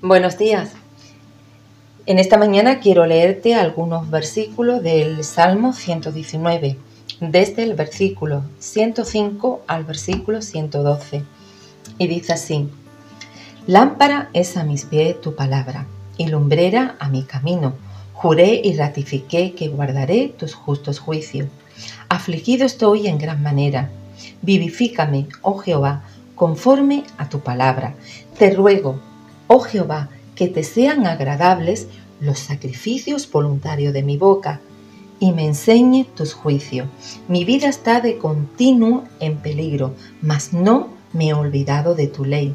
Buenos días. En esta mañana quiero leerte algunos versículos del Salmo 119, desde el versículo 105 al versículo 112. Y dice así, Lámpara es a mis pies tu palabra, y lumbrera a mi camino. Juré y ratifiqué que guardaré tus justos juicios. Afligido estoy en gran manera. Vivifícame, oh Jehová, conforme a tu palabra. Te ruego, oh Jehová, que te sean agradables los sacrificios voluntarios de mi boca y me enseñe tus juicios. Mi vida está de continuo en peligro, mas no me he olvidado de tu ley.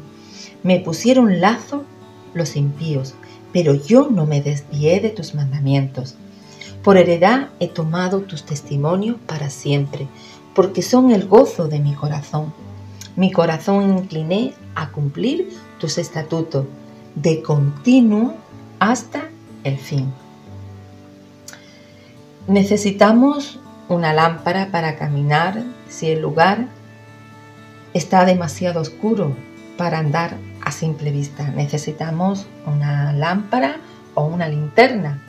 Me pusieron lazo los impíos, pero yo no me desvié de tus mandamientos. Por heredad he tomado tus testimonios para siempre, porque son el gozo de mi corazón. Mi corazón incliné a cumplir tus estatutos de continuo hasta el fin. Necesitamos una lámpara para caminar si el lugar está demasiado oscuro para andar a simple vista. Necesitamos una lámpara o una linterna.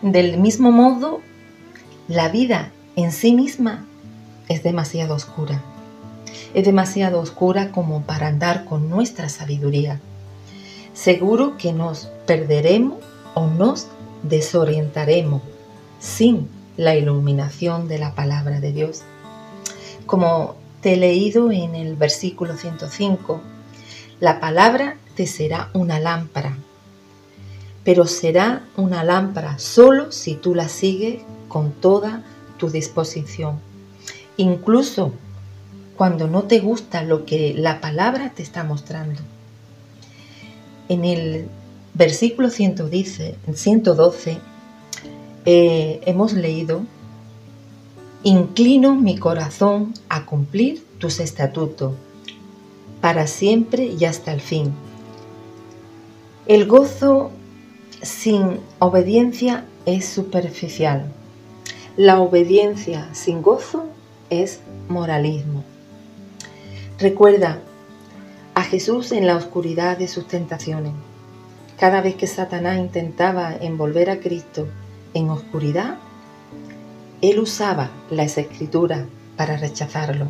Del mismo modo, la vida en sí misma es demasiado oscura. Es demasiado oscura como para andar con nuestra sabiduría seguro que nos perderemos o nos desorientaremos sin la iluminación de la palabra de Dios. Como te he leído en el versículo 105, la palabra te será una lámpara, pero será una lámpara solo si tú la sigues con toda tu disposición. Incluso cuando no te gusta lo que la palabra te está mostrando. En el versículo 112, eh, hemos leído, Inclino mi corazón a cumplir tus estatutos, para siempre y hasta el fin. El gozo sin obediencia es superficial. La obediencia sin gozo es moralismo. Recuerda, a Jesús en la oscuridad de sus tentaciones. Cada vez que Satanás intentaba envolver a Cristo en oscuridad, él usaba las escrituras para rechazarlo.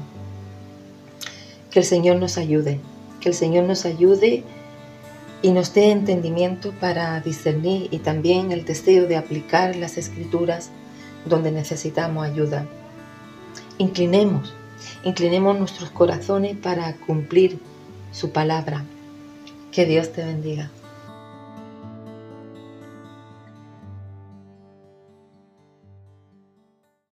Que el Señor nos ayude, que el Señor nos ayude y nos dé entendimiento para discernir y también el deseo de aplicar las escrituras donde necesitamos ayuda. Inclinemos, inclinemos nuestros corazones para cumplir su palabra. Que Dios te bendiga.